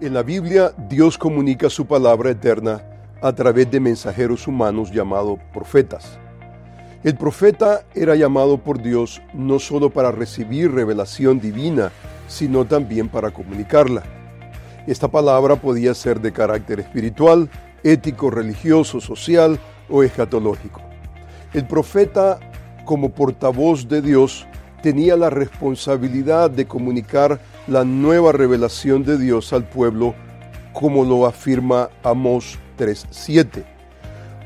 En la Biblia, Dios comunica su palabra eterna a través de mensajeros humanos llamados profetas. El profeta era llamado por Dios no solo para recibir revelación divina, sino también para comunicarla. Esta palabra podía ser de carácter espiritual, ético, religioso, social o escatológico. El profeta, como portavoz de Dios, tenía la responsabilidad de comunicar la nueva revelación de Dios al pueblo, como lo afirma Amós 3:7.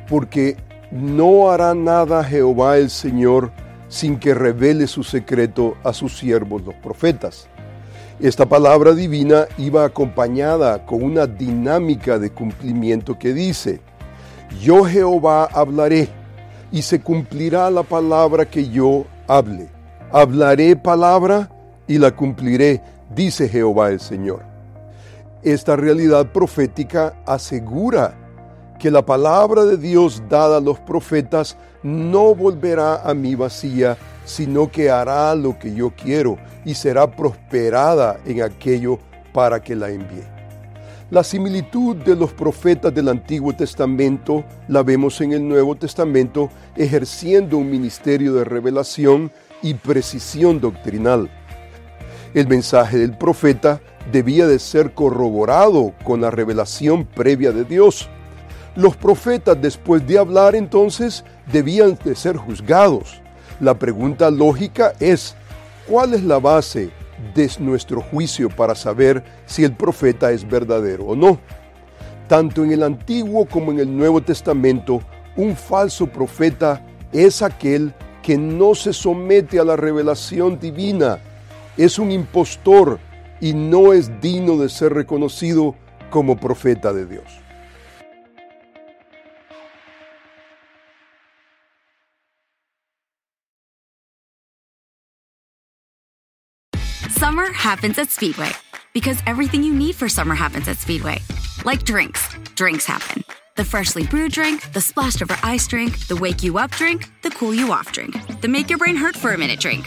Porque no hará nada Jehová el Señor sin que revele su secreto a sus siervos los profetas. Esta palabra divina iba acompañada con una dinámica de cumplimiento que dice, yo Jehová hablaré y se cumplirá la palabra que yo hable. Hablaré palabra y la cumpliré, dice Jehová el Señor. Esta realidad profética asegura que la palabra de Dios dada a los profetas no volverá a mí vacía, sino que hará lo que yo quiero y será prosperada en aquello para que la envíe. La similitud de los profetas del Antiguo Testamento la vemos en el Nuevo Testamento ejerciendo un ministerio de revelación y precisión doctrinal. El mensaje del profeta debía de ser corroborado con la revelación previa de Dios. Los profetas después de hablar entonces debían de ser juzgados. La pregunta lógica es, ¿cuál es la base de nuestro juicio para saber si el profeta es verdadero o no? Tanto en el Antiguo como en el Nuevo Testamento, un falso profeta es aquel que no se somete a la revelación divina, es un impostor y no es digno de ser reconocido como profeta de Dios. Summer happens at Speedway because everything you need for summer happens at Speedway. Like drinks, drinks happen. The freshly brewed drink, the splashed over ice drink, the wake you up drink, the cool you off drink, the make your brain hurt for a minute drink.